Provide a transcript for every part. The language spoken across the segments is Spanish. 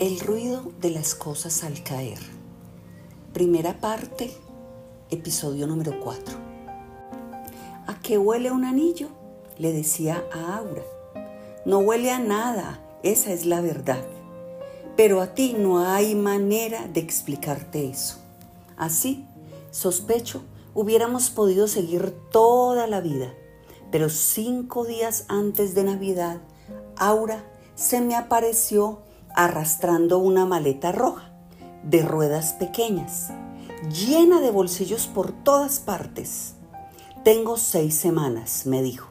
El ruido de las cosas al caer. Primera parte, episodio número 4. ¿A qué huele un anillo? Le decía a Aura. No huele a nada, esa es la verdad. Pero a ti no hay manera de explicarte eso. Así, sospecho, hubiéramos podido seguir toda la vida. Pero cinco días antes de Navidad, Aura se me apareció arrastrando una maleta roja de ruedas pequeñas, llena de bolsillos por todas partes. Tengo seis semanas, me dijo.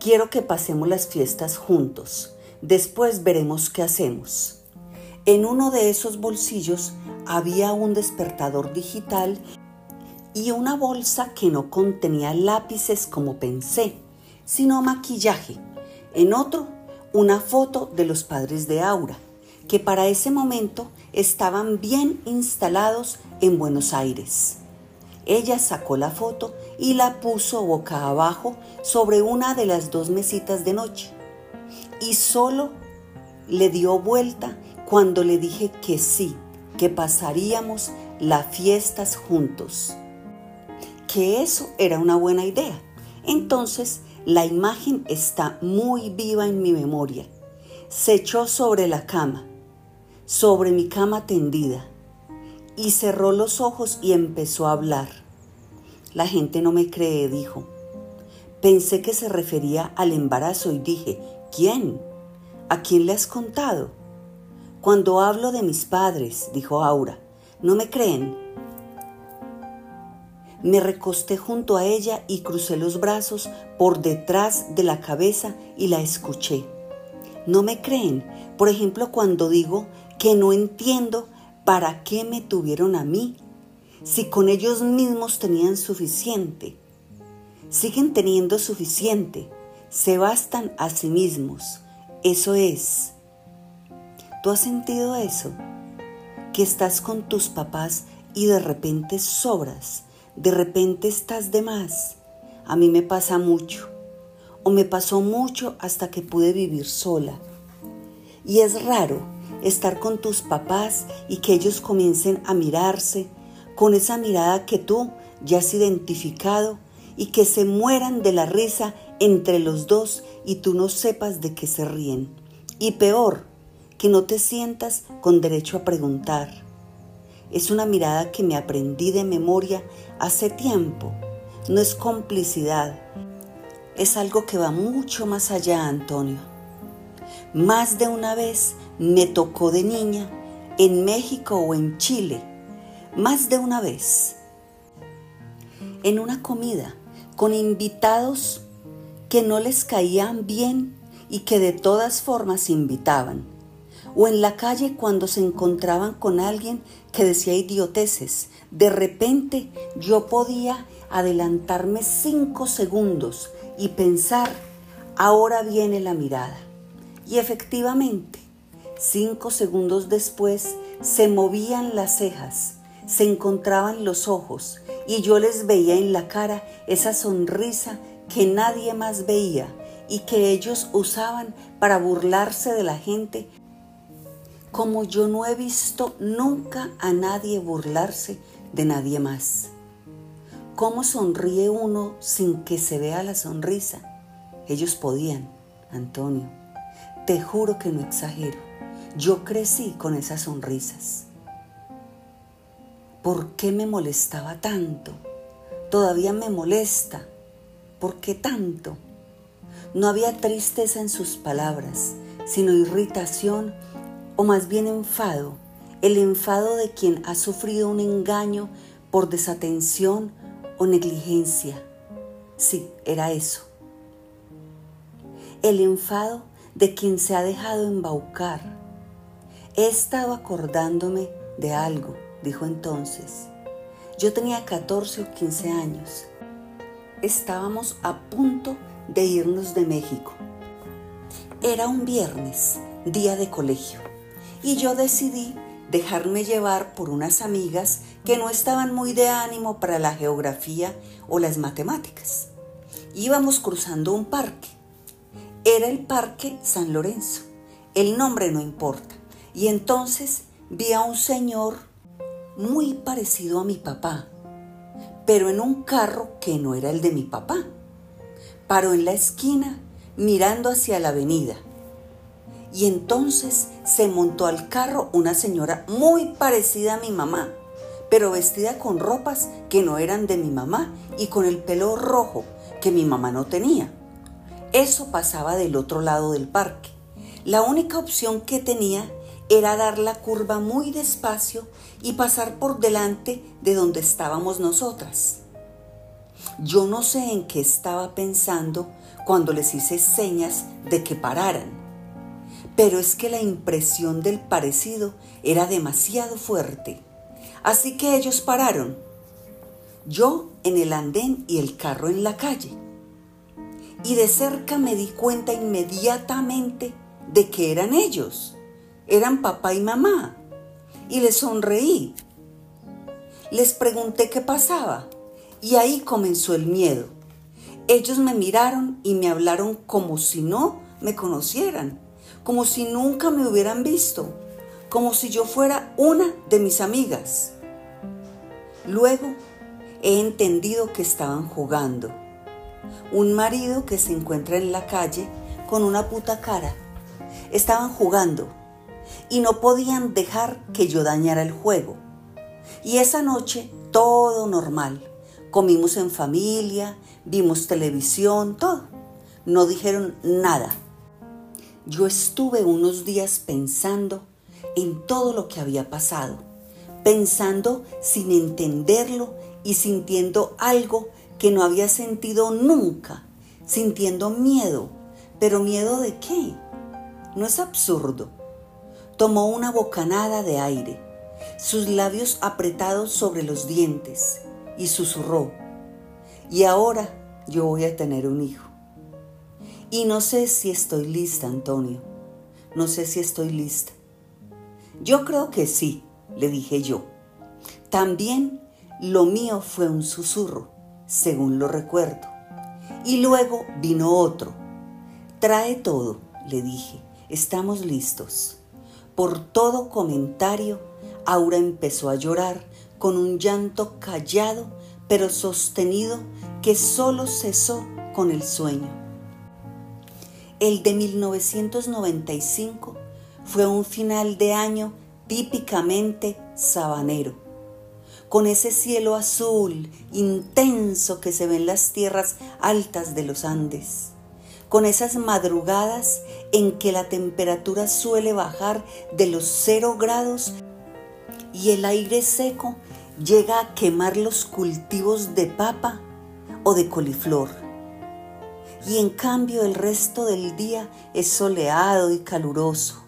Quiero que pasemos las fiestas juntos. Después veremos qué hacemos. En uno de esos bolsillos había un despertador digital y una bolsa que no contenía lápices como pensé, sino maquillaje. En otro una foto de los padres de Aura, que para ese momento estaban bien instalados en Buenos Aires. Ella sacó la foto y la puso boca abajo sobre una de las dos mesitas de noche. Y solo le dio vuelta cuando le dije que sí, que pasaríamos las fiestas juntos. Que eso era una buena idea. Entonces la imagen está muy viva en mi memoria. Se echó sobre la cama, sobre mi cama tendida, y cerró los ojos y empezó a hablar. La gente no me cree, dijo. Pensé que se refería al embarazo y dije, ¿quién? ¿A quién le has contado? Cuando hablo de mis padres, dijo Aura, ¿no me creen? Me recosté junto a ella y crucé los brazos por detrás de la cabeza y la escuché. No me creen, por ejemplo, cuando digo que no entiendo para qué me tuvieron a mí, si con ellos mismos tenían suficiente. Siguen teniendo suficiente, se bastan a sí mismos. Eso es. ¿Tú has sentido eso? Que estás con tus papás y de repente sobras de repente estás de más. A mí me pasa mucho, o me pasó mucho hasta que pude vivir sola. Y es raro estar con tus papás y que ellos comiencen a mirarse con esa mirada que tú ya has identificado y que se mueran de la risa entre los dos y tú no sepas de qué se ríen. Y peor, que no te sientas con derecho a preguntar. Es una mirada que me aprendí de memoria hace tiempo. No es complicidad. Es algo que va mucho más allá, Antonio. Más de una vez me tocó de niña en México o en Chile. Más de una vez. En una comida con invitados que no les caían bien y que de todas formas invitaban o en la calle cuando se encontraban con alguien que decía idioteces. De repente yo podía adelantarme cinco segundos y pensar, ahora viene la mirada. Y efectivamente, cinco segundos después se movían las cejas, se encontraban los ojos y yo les veía en la cara esa sonrisa que nadie más veía y que ellos usaban para burlarse de la gente como yo no he visto nunca a nadie burlarse de nadie más. ¿Cómo sonríe uno sin que se vea la sonrisa? Ellos podían, Antonio. Te juro que no exagero. Yo crecí con esas sonrisas. ¿Por qué me molestaba tanto? Todavía me molesta. ¿Por qué tanto? No había tristeza en sus palabras, sino irritación o más bien enfado, el enfado de quien ha sufrido un engaño por desatención o negligencia. Sí, era eso. El enfado de quien se ha dejado embaucar. He estado acordándome de algo, dijo entonces. Yo tenía 14 o 15 años. Estábamos a punto de irnos de México. Era un viernes, día de colegio y yo decidí dejarme llevar por unas amigas que no estaban muy de ánimo para la geografía o las matemáticas. Íbamos cruzando un parque. Era el Parque San Lorenzo. El nombre no importa. Y entonces vi a un señor muy parecido a mi papá, pero en un carro que no era el de mi papá. Paró en la esquina mirando hacia la avenida. Y entonces se montó al carro una señora muy parecida a mi mamá, pero vestida con ropas que no eran de mi mamá y con el pelo rojo que mi mamá no tenía. Eso pasaba del otro lado del parque. La única opción que tenía era dar la curva muy despacio y pasar por delante de donde estábamos nosotras. Yo no sé en qué estaba pensando cuando les hice señas de que pararan, pero es que la impresión del parecido era demasiado fuerte. Así que ellos pararon, yo en el andén y el carro en la calle. Y de cerca me di cuenta inmediatamente de que eran ellos eran papá y mamá. Y les sonreí. Les pregunté qué pasaba y ahí comenzó el miedo. Ellos me miraron y me hablaron como si no me conocieran, como si nunca me hubieran visto, como si yo fuera una de mis amigas. Luego he entendido que estaban jugando. Un marido que se encuentra en la calle con una puta cara. Estaban jugando y no podían dejar que yo dañara el juego. Y esa noche todo normal. Comimos en familia, vimos televisión, todo. No dijeron nada. Yo estuve unos días pensando en todo lo que había pasado, pensando sin entenderlo y sintiendo algo que no había sentido nunca, sintiendo miedo. ¿Pero miedo de qué? ¿No es absurdo? Tomó una bocanada de aire, sus labios apretados sobre los dientes, y susurró, y ahora yo voy a tener un hijo. Y no sé si estoy lista, Antonio. No sé si estoy lista. Yo creo que sí, le dije yo. También lo mío fue un susurro, según lo recuerdo. Y luego vino otro. Trae todo, le dije. Estamos listos. Por todo comentario, Aura empezó a llorar con un llanto callado pero sostenido que solo cesó con el sueño. El de 1995 fue un final de año típicamente sabanero, con ese cielo azul intenso que se ve en las tierras altas de los Andes con esas madrugadas en que la temperatura suele bajar de los cero grados y el aire seco llega a quemar los cultivos de papa o de coliflor. Y en cambio el resto del día es soleado y caluroso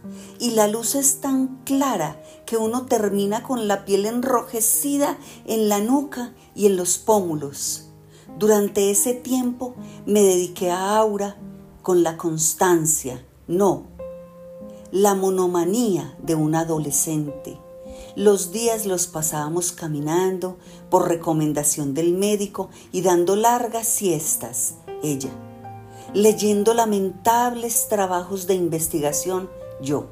y la luz es tan clara que uno termina con la piel enrojecida en la nuca y en los pómulos. Durante ese tiempo me dediqué a Aura con la constancia, no, la monomanía de un adolescente. Los días los pasábamos caminando por recomendación del médico y dando largas siestas, ella, leyendo lamentables trabajos de investigación, yo,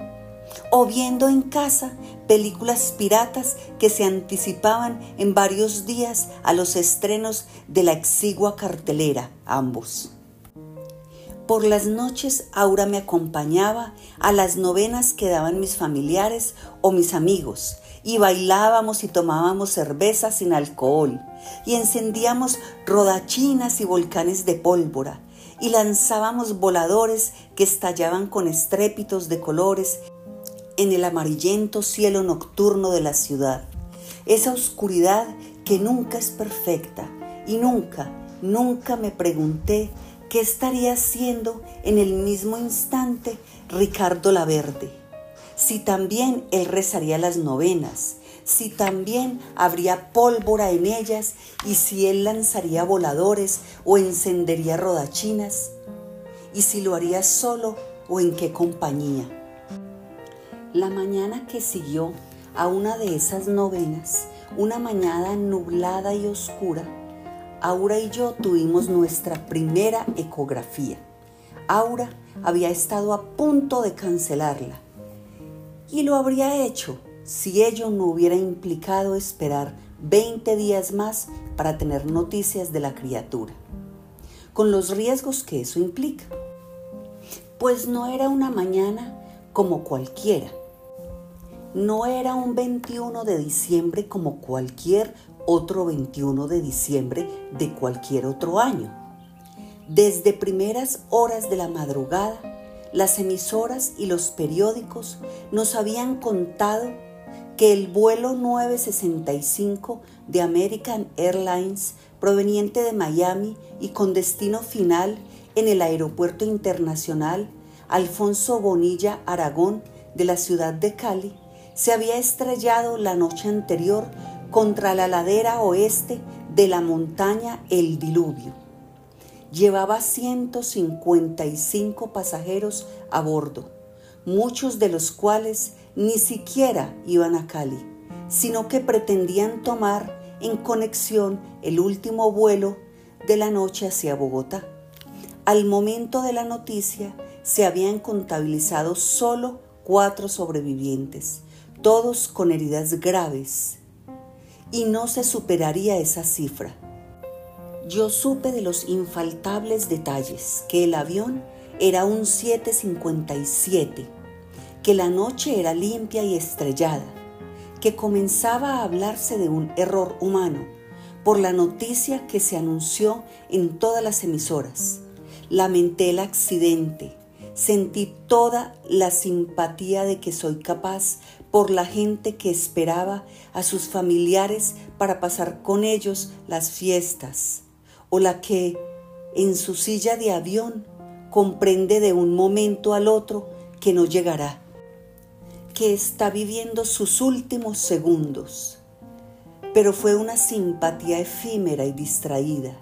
o viendo en casa películas piratas que se anticipaban en varios días a los estrenos de la exigua cartelera, ambos. Por las noches Aura me acompañaba a las novenas que daban mis familiares o mis amigos y bailábamos y tomábamos cerveza sin alcohol y encendíamos rodachinas y volcanes de pólvora y lanzábamos voladores que estallaban con estrépitos de colores en el amarillento cielo nocturno de la ciudad. Esa oscuridad que nunca es perfecta y nunca, nunca me pregunté ¿Qué estaría haciendo en el mismo instante Ricardo Laverde? Si también él rezaría las novenas, si también habría pólvora en ellas y si él lanzaría voladores o encendería rodachinas, y si lo haría solo o en qué compañía. La mañana que siguió a una de esas novenas, una mañana nublada y oscura, Aura y yo tuvimos nuestra primera ecografía. Aura había estado a punto de cancelarla y lo habría hecho si ello no hubiera implicado esperar 20 días más para tener noticias de la criatura, con los riesgos que eso implica. Pues no era una mañana como cualquiera, no era un 21 de diciembre como cualquier otro 21 de diciembre de cualquier otro año. Desde primeras horas de la madrugada, las emisoras y los periódicos nos habían contado que el vuelo 965 de American Airlines proveniente de Miami y con destino final en el Aeropuerto Internacional Alfonso Bonilla Aragón de la ciudad de Cali se había estrellado la noche anterior contra la ladera oeste de la montaña El Diluvio. Llevaba 155 pasajeros a bordo, muchos de los cuales ni siquiera iban a Cali, sino que pretendían tomar en conexión el último vuelo de la noche hacia Bogotá. Al momento de la noticia se habían contabilizado solo cuatro sobrevivientes, todos con heridas graves, y no se superaría esa cifra. Yo supe de los infaltables detalles, que el avión era un 757, que la noche era limpia y estrellada, que comenzaba a hablarse de un error humano por la noticia que se anunció en todas las emisoras. Lamenté el accidente, sentí toda la simpatía de que soy capaz por la gente que esperaba a sus familiares para pasar con ellos las fiestas, o la que, en su silla de avión, comprende de un momento al otro que no llegará, que está viviendo sus últimos segundos. Pero fue una simpatía efímera y distraída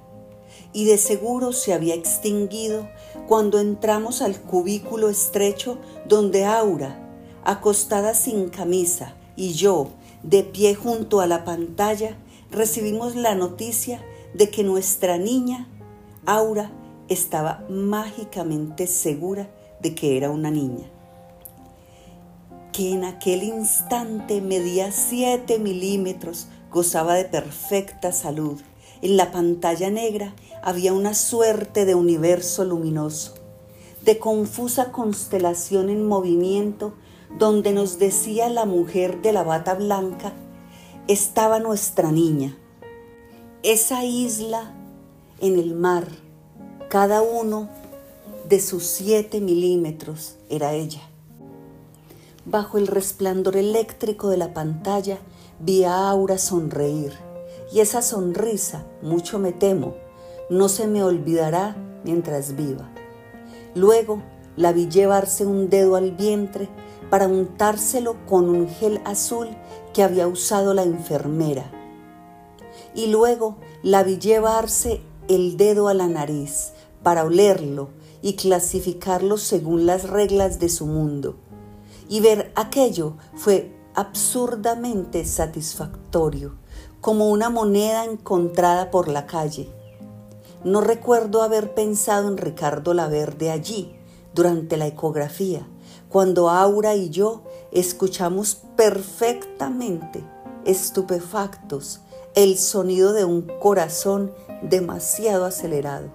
y de seguro se había extinguido cuando entramos al cubículo estrecho donde Aura, acostada sin camisa, y yo, de pie junto a la pantalla, recibimos la noticia de que nuestra niña, Aura, estaba mágicamente segura de que era una niña, que en aquel instante medía 7 milímetros, gozaba de perfecta salud en la pantalla negra había una suerte de universo luminoso, de confusa constelación en movimiento, donde nos decía la mujer de la bata blanca, estaba nuestra niña. Esa isla en el mar, cada uno de sus siete milímetros era ella. Bajo el resplandor eléctrico de la pantalla vi a Aura sonreír y esa sonrisa, mucho me temo, no se me olvidará mientras viva. Luego la vi llevarse un dedo al vientre para untárselo con un gel azul que había usado la enfermera. Y luego la vi llevarse el dedo a la nariz para olerlo y clasificarlo según las reglas de su mundo. Y ver aquello fue absurdamente satisfactorio como una moneda encontrada por la calle. No recuerdo haber pensado en Ricardo Laverde allí, durante la ecografía, cuando Aura y yo escuchamos perfectamente, estupefactos, el sonido de un corazón demasiado acelerado.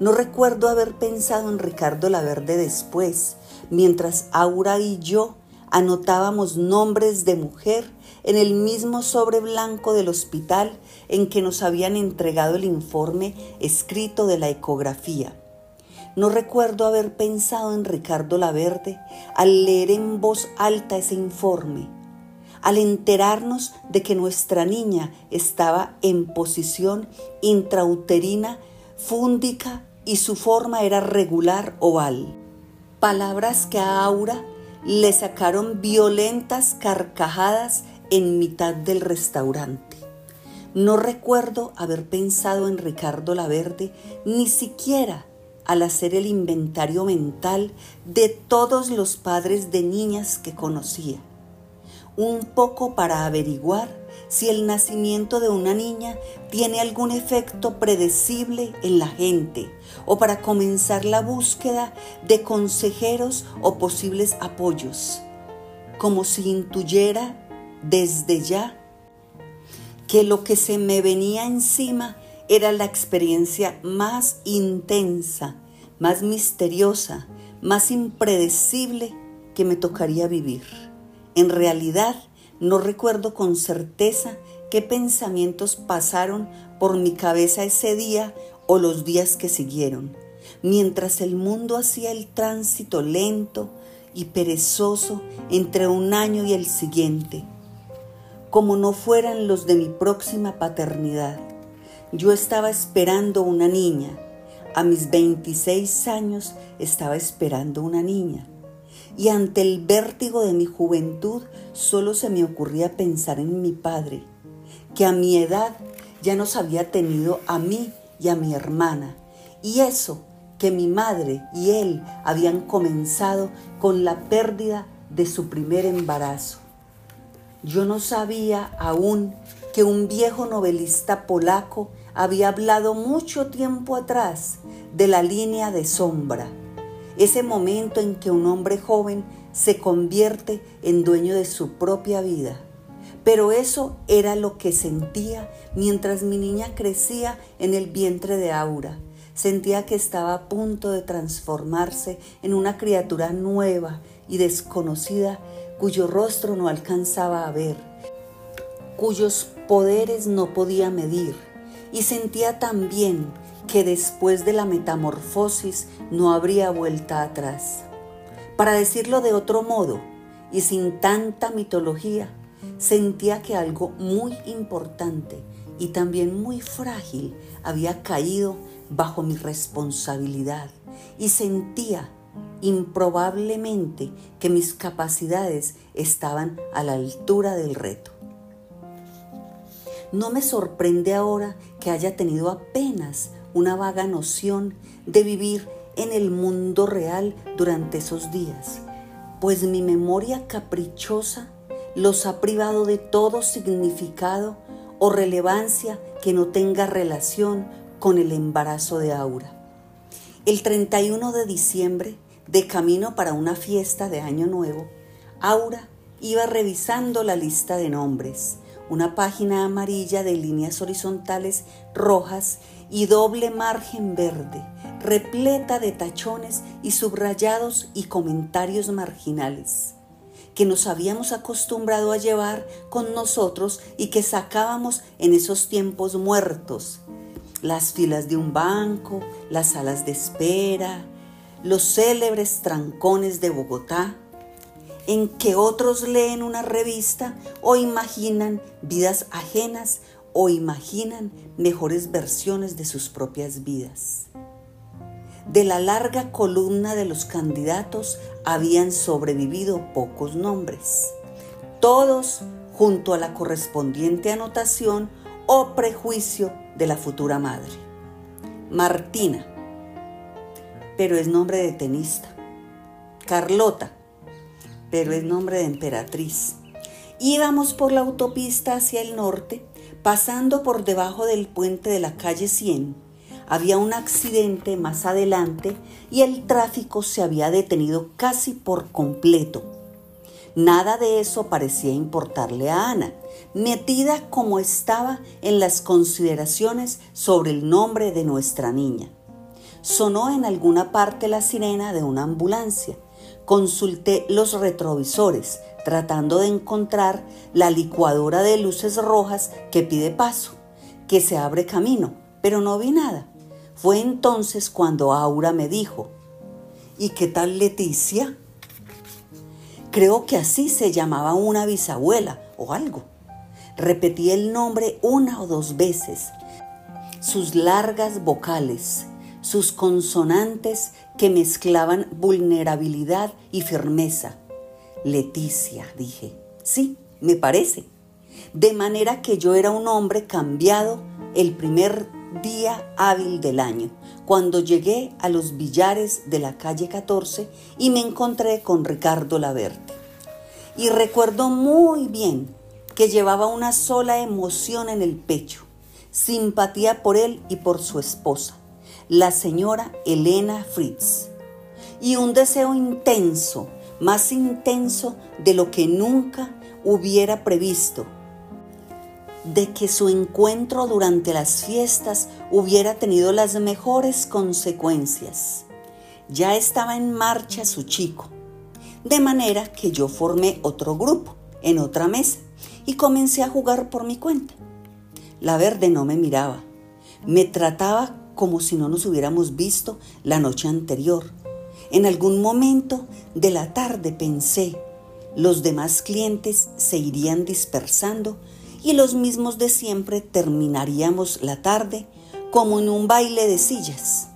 No recuerdo haber pensado en Ricardo Laverde después, mientras Aura y yo anotábamos nombres de mujer en el mismo sobre blanco del hospital en que nos habían entregado el informe escrito de la ecografía. No recuerdo haber pensado en Ricardo Laverde al leer en voz alta ese informe, al enterarnos de que nuestra niña estaba en posición intrauterina fúndica y su forma era regular oval. Palabras que a Aura le sacaron violentas carcajadas en mitad del restaurante. No recuerdo haber pensado en Ricardo Laverde ni siquiera al hacer el inventario mental de todos los padres de niñas que conocía. Un poco para averiguar si el nacimiento de una niña tiene algún efecto predecible en la gente o para comenzar la búsqueda de consejeros o posibles apoyos. como si intuyera desde ya que lo que se me venía encima era la experiencia más intensa, más misteriosa, más impredecible que me tocaría vivir. En realidad, no recuerdo con certeza qué pensamientos pasaron por mi cabeza ese día o los días que siguieron, mientras el mundo hacía el tránsito lento y perezoso entre un año y el siguiente, como no fueran los de mi próxima paternidad. Yo estaba esperando una niña. A mis 26 años estaba esperando una niña. Y ante el vértigo de mi juventud solo se me ocurría pensar en mi padre, que a mi edad ya nos había tenido a mí y a mi hermana. Y eso que mi madre y él habían comenzado con la pérdida de su primer embarazo. Yo no sabía aún que un viejo novelista polaco había hablado mucho tiempo atrás de la línea de sombra, ese momento en que un hombre joven se convierte en dueño de su propia vida. Pero eso era lo que sentía mientras mi niña crecía en el vientre de Aura. Sentía que estaba a punto de transformarse en una criatura nueva y desconocida cuyo rostro no alcanzaba a ver, cuyos poderes no podía medir. Y sentía también que después de la metamorfosis no habría vuelta atrás. Para decirlo de otro modo, y sin tanta mitología, sentía que algo muy importante y también muy frágil había caído bajo mi responsabilidad y sentía improbablemente que mis capacidades estaban a la altura del reto. No me sorprende ahora que haya tenido apenas una vaga noción de vivir en el mundo real durante esos días, pues mi memoria caprichosa los ha privado de todo significado o relevancia que no tenga relación con el embarazo de Aura. El 31 de diciembre, de camino para una fiesta de Año Nuevo, Aura iba revisando la lista de nombres, una página amarilla de líneas horizontales rojas y doble margen verde, repleta de tachones y subrayados y comentarios marginales que nos habíamos acostumbrado a llevar con nosotros y que sacábamos en esos tiempos muertos. Las filas de un banco, las salas de espera, los célebres trancones de Bogotá, en que otros leen una revista o imaginan vidas ajenas o imaginan mejores versiones de sus propias vidas. De la larga columna de los candidatos habían sobrevivido pocos nombres, todos junto a la correspondiente anotación o prejuicio de la futura madre. Martina, pero es nombre de tenista. Carlota, pero es nombre de emperatriz. Íbamos por la autopista hacia el norte, pasando por debajo del puente de la calle 100 había un accidente más adelante y el tráfico se había detenido casi por completo. Nada de eso parecía importarle a Ana, metida como estaba en las consideraciones sobre el nombre de nuestra niña. Sonó en alguna parte la sirena de una ambulancia. Consulté los retrovisores, tratando de encontrar la licuadora de luces rojas que pide paso, que se abre camino, pero no vi nada. Fue entonces cuando Aura me dijo, ¿y qué tal Leticia? Creo que así se llamaba una bisabuela o algo. Repetí el nombre una o dos veces. Sus largas vocales, sus consonantes que mezclaban vulnerabilidad y firmeza. Leticia, dije. Sí, me parece. De manera que yo era un hombre cambiado el primer día hábil del año, cuando llegué a los billares de la calle 14 y me encontré con Ricardo Laverte. Y recuerdo muy bien que llevaba una sola emoción en el pecho, simpatía por él y por su esposa, la señora Elena Fritz, y un deseo intenso, más intenso de lo que nunca hubiera previsto, de que su encuentro durante las fiestas hubiera tenido las mejores consecuencias. Ya estaba en marcha su chico, de manera que yo formé otro grupo en otra mesa y comencé a jugar por mi cuenta. La verde no me miraba, me trataba como si no nos hubiéramos visto la noche anterior. En algún momento de la tarde pensé, los demás clientes se irían dispersando y los mismos de siempre terminaríamos la tarde como en un baile de sillas.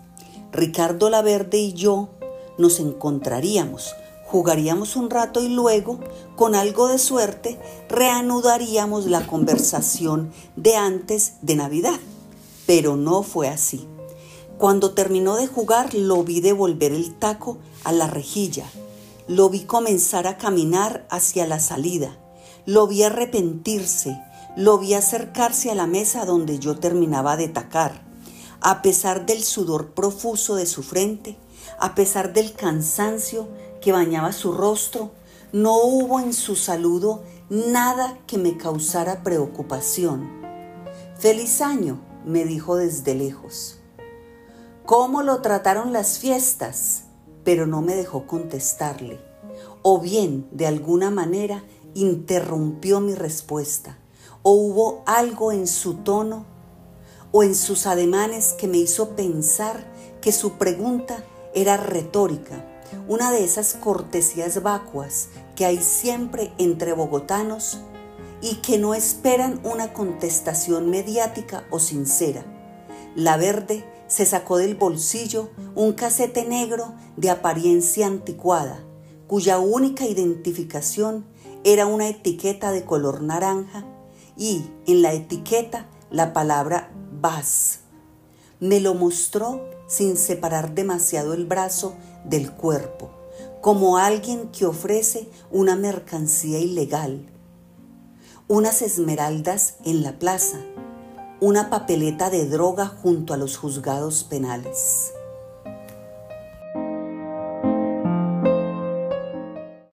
Ricardo Laverde y yo nos encontraríamos, jugaríamos un rato y luego, con algo de suerte, reanudaríamos la conversación de antes de Navidad. Pero no fue así. Cuando terminó de jugar, lo vi devolver el taco a la rejilla. Lo vi comenzar a caminar hacia la salida. Lo vi arrepentirse. Lo vi acercarse a la mesa donde yo terminaba de tacar. A pesar del sudor profuso de su frente, a pesar del cansancio que bañaba su rostro, no hubo en su saludo nada que me causara preocupación. Feliz año, me dijo desde lejos. Cómo lo trataron las fiestas, pero no me dejó contestarle. O bien, de alguna manera, interrumpió mi respuesta, o hubo algo en su tono o en sus ademanes que me hizo pensar que su pregunta era retórica, una de esas cortesías vacuas que hay siempre entre bogotanos y que no esperan una contestación mediática o sincera. La verde se sacó del bolsillo un casete negro de apariencia anticuada, cuya única identificación era una etiqueta de color naranja y en la etiqueta la palabra Bass. Me lo mostró sin separar demasiado el brazo del cuerpo, como alguien que ofrece una mercancía ilegal. Unas esmeraldas en la plaza, una papeleta de droga junto a los juzgados penales.